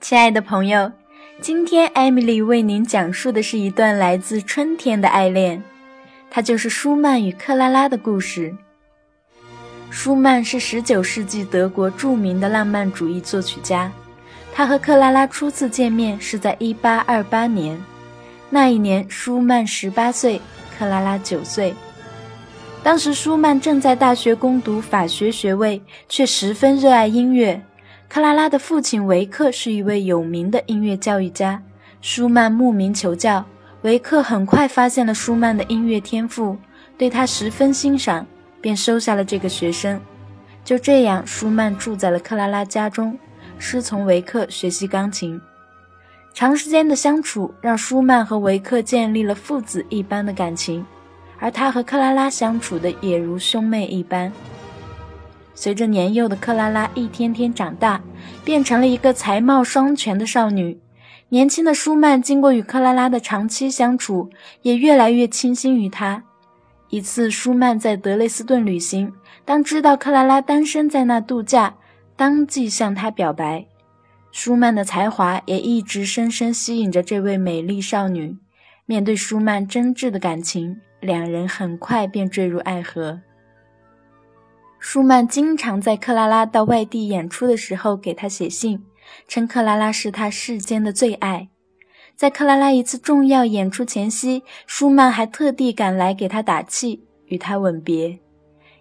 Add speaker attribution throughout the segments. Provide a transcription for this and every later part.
Speaker 1: 亲爱的朋友，今天艾米丽为您讲述的是一段来自春天的爱恋，它就是舒曼与克拉拉的故事。舒曼是19世纪德国著名的浪漫主义作曲家，他和克拉拉初次见面是在1828年，那一年舒曼18岁，克拉拉9岁。当时舒曼正在大学攻读法学学位，却十分热爱音乐。克拉拉的父亲维克是一位有名的音乐教育家，舒曼慕名求教，维克很快发现了舒曼的音乐天赋，对他十分欣赏，便收下了这个学生。就这样，舒曼住在了克拉拉家中，师从维克学习钢琴。长时间的相处让舒曼和维克建立了父子一般的感情，而他和克拉拉相处的也如兄妹一般。随着年幼的克拉拉一天天长大，变成了一个才貌双全的少女。年轻的舒曼经过与克拉拉的长期相处，也越来越倾心于她。一次，舒曼在德累斯顿旅行，当知道克拉拉单身在那度假，当即向她表白。舒曼的才华也一直深深吸引着这位美丽少女。面对舒曼真挚的感情，两人很快便坠入爱河。舒曼经常在克拉拉到外地演出的时候给她写信，称克拉拉是他世间的最爱。在克拉拉一次重要演出前夕，舒曼还特地赶来给她打气，与她吻别。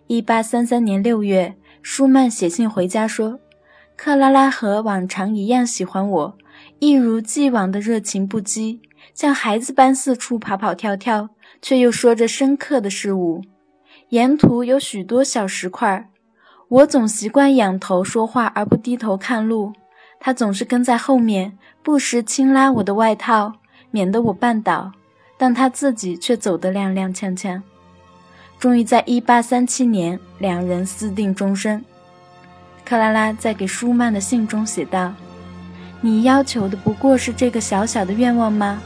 Speaker 1: 一八三三年六月，舒曼写信回家说：“克拉拉和往常一样喜欢我，一如既往的热情不羁，像孩子般四处跑跑跳跳，却又说着深刻的事物。”沿途有许多小石块，我总习惯仰头说话而不低头看路。他总是跟在后面，不时轻拉我的外套，免得我绊倒，但他自己却走得踉踉跄跄。终于在1837年，两人私定终身。克拉拉在给舒曼的信中写道：“你要求的不过是这个小小的愿望吗？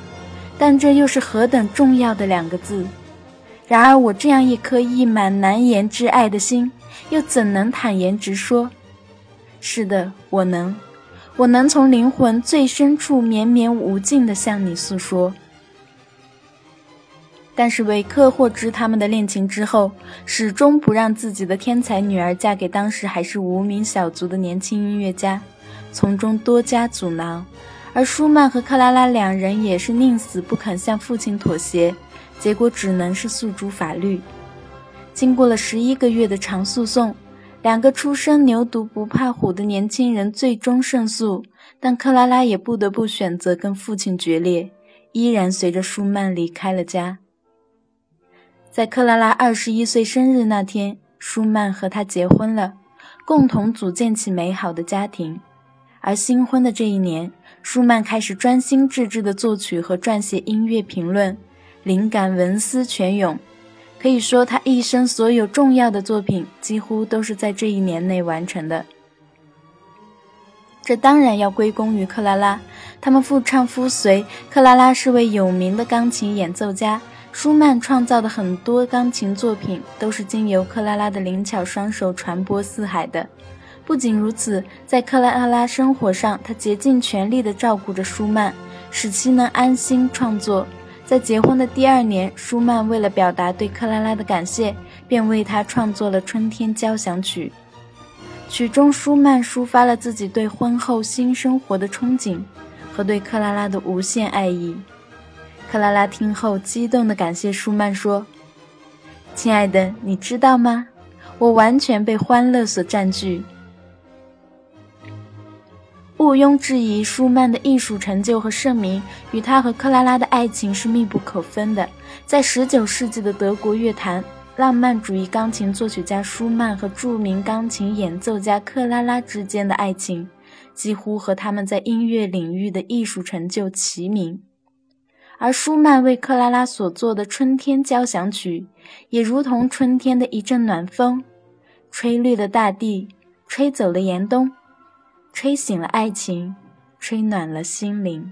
Speaker 1: 但这又是何等重要的两个字！”然而，我这样一颗溢满难言之爱的心，又怎能坦言直说？是的，我能，我能从灵魂最深处绵绵无尽地向你诉说。但是，维克获知他们的恋情之后，始终不让自己的天才女儿嫁给当时还是无名小卒的年轻音乐家，从中多加阻挠。而舒曼和克拉拉两人也是宁死不肯向父亲妥协。结果只能是诉诸法律。经过了十一个月的长诉讼，两个初生牛犊不怕虎的年轻人最终胜诉，但克拉拉也不得不选择跟父亲决裂，依然随着舒曼离开了家。在克拉拉二十一岁生日那天，舒曼和她结婚了，共同组建起美好的家庭。而新婚的这一年，舒曼开始专心致志地作曲和撰写音乐评论。灵感文思泉涌，可以说他一生所有重要的作品几乎都是在这一年内完成的。这当然要归功于克拉拉，他们夫唱夫随。克拉拉是位有名的钢琴演奏家，舒曼创造的很多钢琴作品都是经由克拉拉的灵巧双手传播四海的。不仅如此，在克拉拉生活上，他竭尽全力地照顾着舒曼，使其能安心创作。在结婚的第二年，舒曼为了表达对克拉拉的感谢，便为她创作了《春天交响曲》。曲中，舒曼抒发了自己对婚后新生活的憧憬和对克拉拉的无限爱意。克拉拉听后，激动地感谢舒曼说：“亲爱的，你知道吗？我完全被欢乐所占据。”毋庸置疑，舒曼的艺术成就和盛名与他和克拉拉的爱情是密不可分的。在19世纪的德国乐坛，浪漫主义钢琴作曲家舒曼和著名钢琴演奏家克拉拉之间的爱情，几乎和他们在音乐领域的艺术成就齐名。而舒曼为克拉拉所作的《春天交响曲》，也如同春天的一阵暖风，吹绿了大地，吹走了严冬。吹醒了爱情，吹暖了心灵。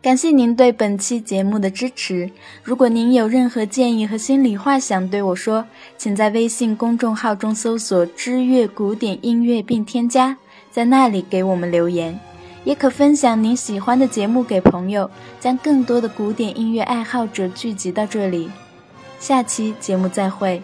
Speaker 1: 感谢您对本期节目的支持。如果您有任何建议和心里话想对我说，请在微信公众号中搜索“知乐古典音乐”并添加，在那里给我们留言，也可分享您喜欢的节目给朋友，将更多的古典音乐爱好者聚集到这里。下期节目再会。